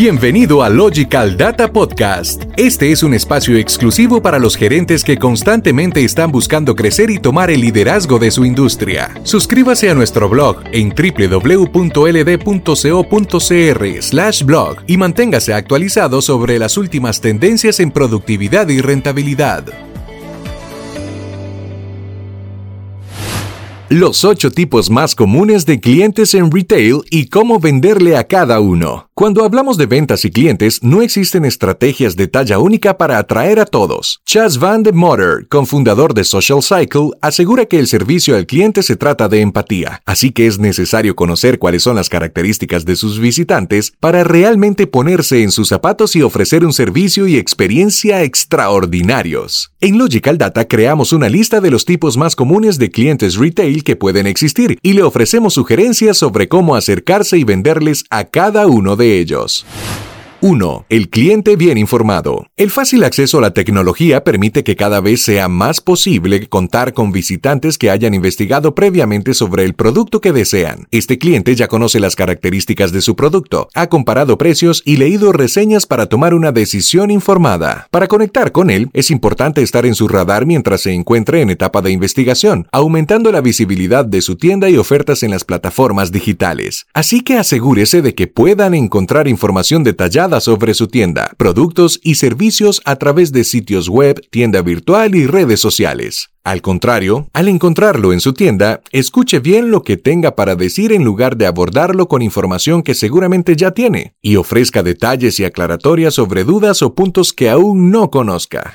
Bienvenido a Logical Data Podcast. Este es un espacio exclusivo para los gerentes que constantemente están buscando crecer y tomar el liderazgo de su industria. Suscríbase a nuestro blog en www.ld.co.cr/blog y manténgase actualizado sobre las últimas tendencias en productividad y rentabilidad. Los ocho tipos más comunes de clientes en retail y cómo venderle a cada uno. Cuando hablamos de ventas y clientes, no existen estrategias de talla única para atraer a todos. Chas Van de Motter, cofundador de Social Cycle, asegura que el servicio al cliente se trata de empatía, así que es necesario conocer cuáles son las características de sus visitantes para realmente ponerse en sus zapatos y ofrecer un servicio y experiencia extraordinarios. En Logical Data creamos una lista de los tipos más comunes de clientes retail que pueden existir y le ofrecemos sugerencias sobre cómo acercarse y venderles a cada uno de ellos. 1. El cliente bien informado. El fácil acceso a la tecnología permite que cada vez sea más posible contar con visitantes que hayan investigado previamente sobre el producto que desean. Este cliente ya conoce las características de su producto, ha comparado precios y leído reseñas para tomar una decisión informada. Para conectar con él, es importante estar en su radar mientras se encuentre en etapa de investigación, aumentando la visibilidad de su tienda y ofertas en las plataformas digitales. Así que asegúrese de que puedan encontrar información detallada sobre su tienda, productos y servicios a través de sitios web, tienda virtual y redes sociales. Al contrario, al encontrarlo en su tienda, escuche bien lo que tenga para decir en lugar de abordarlo con información que seguramente ya tiene, y ofrezca detalles y aclaratorias sobre dudas o puntos que aún no conozca.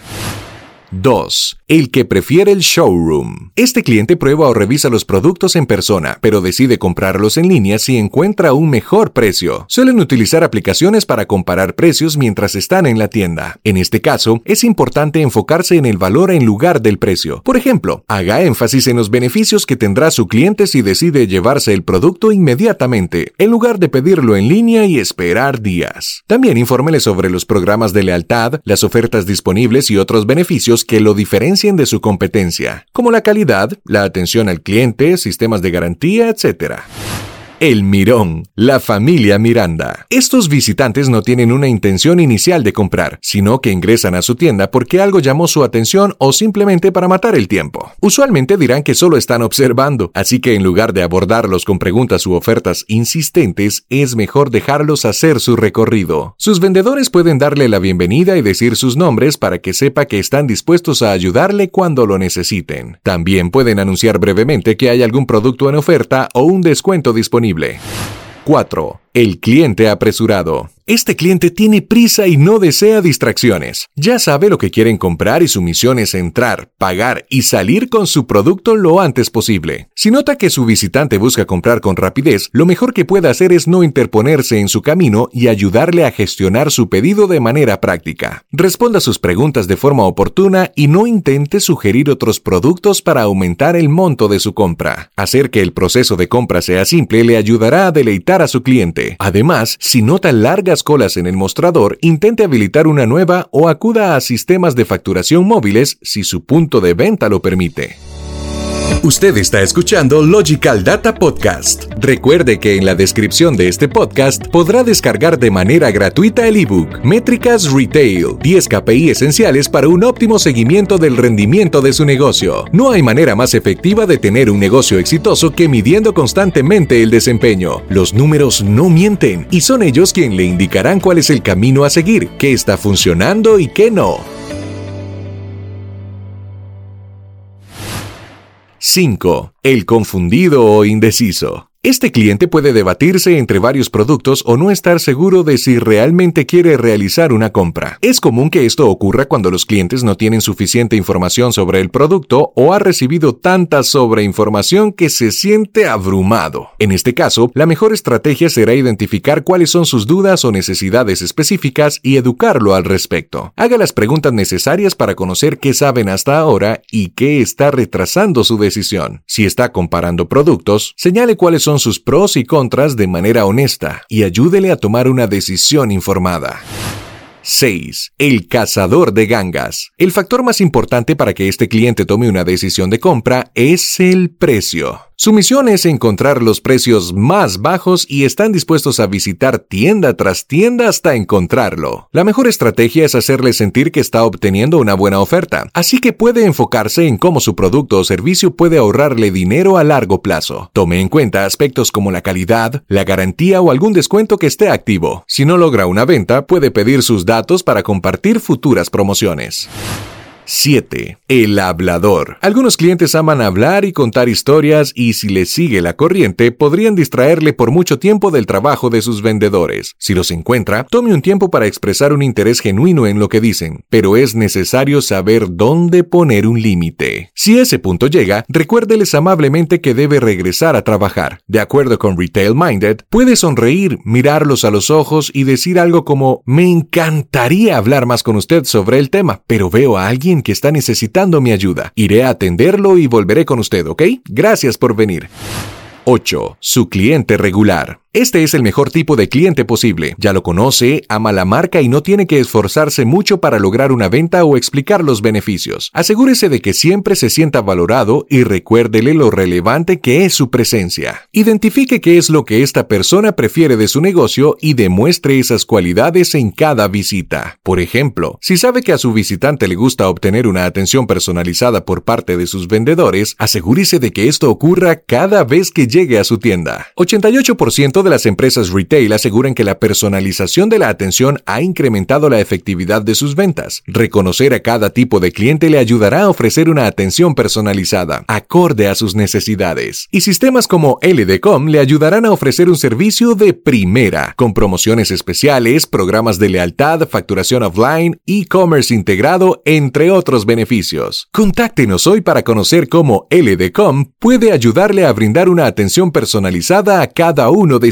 2. El que prefiere el showroom. Este cliente prueba o revisa los productos en persona, pero decide comprarlos en línea si encuentra un mejor precio. Suelen utilizar aplicaciones para comparar precios mientras están en la tienda. En este caso, es importante enfocarse en el valor en lugar del precio. Por ejemplo, haga énfasis en los beneficios que tendrá su cliente si decide llevarse el producto inmediatamente, en lugar de pedirlo en línea y esperar días. También infórmele sobre los programas de lealtad, las ofertas disponibles y otros beneficios que lo diferencien de su competencia, como la calidad, la atención al cliente, sistemas de garantía, etc. El Mirón, la familia Miranda. Estos visitantes no tienen una intención inicial de comprar, sino que ingresan a su tienda porque algo llamó su atención o simplemente para matar el tiempo. Usualmente dirán que solo están observando, así que en lugar de abordarlos con preguntas u ofertas insistentes, es mejor dejarlos hacer su recorrido. Sus vendedores pueden darle la bienvenida y decir sus nombres para que sepa que están dispuestos a ayudarle cuando lo necesiten. También pueden anunciar brevemente que hay algún producto en oferta o un descuento disponible 4. El cliente apresurado. Este cliente tiene prisa y no desea distracciones. Ya sabe lo que quieren comprar y su misión es entrar, pagar y salir con su producto lo antes posible. Si nota que su visitante busca comprar con rapidez, lo mejor que puede hacer es no interponerse en su camino y ayudarle a gestionar su pedido de manera práctica. Responda sus preguntas de forma oportuna y no intente sugerir otros productos para aumentar el monto de su compra. Hacer que el proceso de compra sea simple le ayudará a deleitar a su cliente. Además, si nota largas colas en el mostrador, intente habilitar una nueva o acuda a sistemas de facturación móviles si su punto de venta lo permite. Usted está escuchando Logical Data Podcast. Recuerde que en la descripción de este podcast podrá descargar de manera gratuita el ebook Métricas Retail, 10 KPI esenciales para un óptimo seguimiento del rendimiento de su negocio. No hay manera más efectiva de tener un negocio exitoso que midiendo constantemente el desempeño. Los números no mienten y son ellos quienes le indicarán cuál es el camino a seguir, qué está funcionando y qué no. 5. El confundido o indeciso. Este cliente puede debatirse entre varios productos o no estar seguro de si realmente quiere realizar una compra. Es común que esto ocurra cuando los clientes no tienen suficiente información sobre el producto o ha recibido tanta sobreinformación que se siente abrumado. En este caso, la mejor estrategia será identificar cuáles son sus dudas o necesidades específicas y educarlo al respecto. Haga las preguntas necesarias para conocer qué saben hasta ahora y qué está retrasando su decisión. Si está comparando productos, señale cuáles son sus pros y contras de manera honesta y ayúdele a tomar una decisión informada. 6. El cazador de gangas. El factor más importante para que este cliente tome una decisión de compra es el precio. Su misión es encontrar los precios más bajos y están dispuestos a visitar tienda tras tienda hasta encontrarlo. La mejor estrategia es hacerle sentir que está obteniendo una buena oferta, así que puede enfocarse en cómo su producto o servicio puede ahorrarle dinero a largo plazo. Tome en cuenta aspectos como la calidad, la garantía o algún descuento que esté activo. Si no logra una venta, puede pedir sus datos para compartir futuras promociones. 7. El hablador. Algunos clientes aman hablar y contar historias y si les sigue la corriente podrían distraerle por mucho tiempo del trabajo de sus vendedores. Si los encuentra, tome un tiempo para expresar un interés genuino en lo que dicen, pero es necesario saber dónde poner un límite. Si ese punto llega, recuérdeles amablemente que debe regresar a trabajar. De acuerdo con Retail Minded, puede sonreír, mirarlos a los ojos y decir algo como me encantaría hablar más con usted sobre el tema, pero veo a que está necesitando mi ayuda. Iré a atenderlo y volveré con usted, ¿ok? Gracias por venir. 8. Su cliente regular. Este es el mejor tipo de cliente posible. Ya lo conoce, ama la marca y no tiene que esforzarse mucho para lograr una venta o explicar los beneficios. Asegúrese de que siempre se sienta valorado y recuérdele lo relevante que es su presencia. Identifique qué es lo que esta persona prefiere de su negocio y demuestre esas cualidades en cada visita. Por ejemplo, si sabe que a su visitante le gusta obtener una atención personalizada por parte de sus vendedores, asegúrese de que esto ocurra cada vez que llegue a su tienda. 88% las empresas retail aseguran que la personalización de la atención ha incrementado la efectividad de sus ventas. Reconocer a cada tipo de cliente le ayudará a ofrecer una atención personalizada, acorde a sus necesidades. Y sistemas como LDCom le ayudarán a ofrecer un servicio de primera, con promociones especiales, programas de lealtad, facturación offline, e-commerce integrado, entre otros beneficios. Contáctenos hoy para conocer cómo LDCom puede ayudarle a brindar una atención personalizada a cada uno de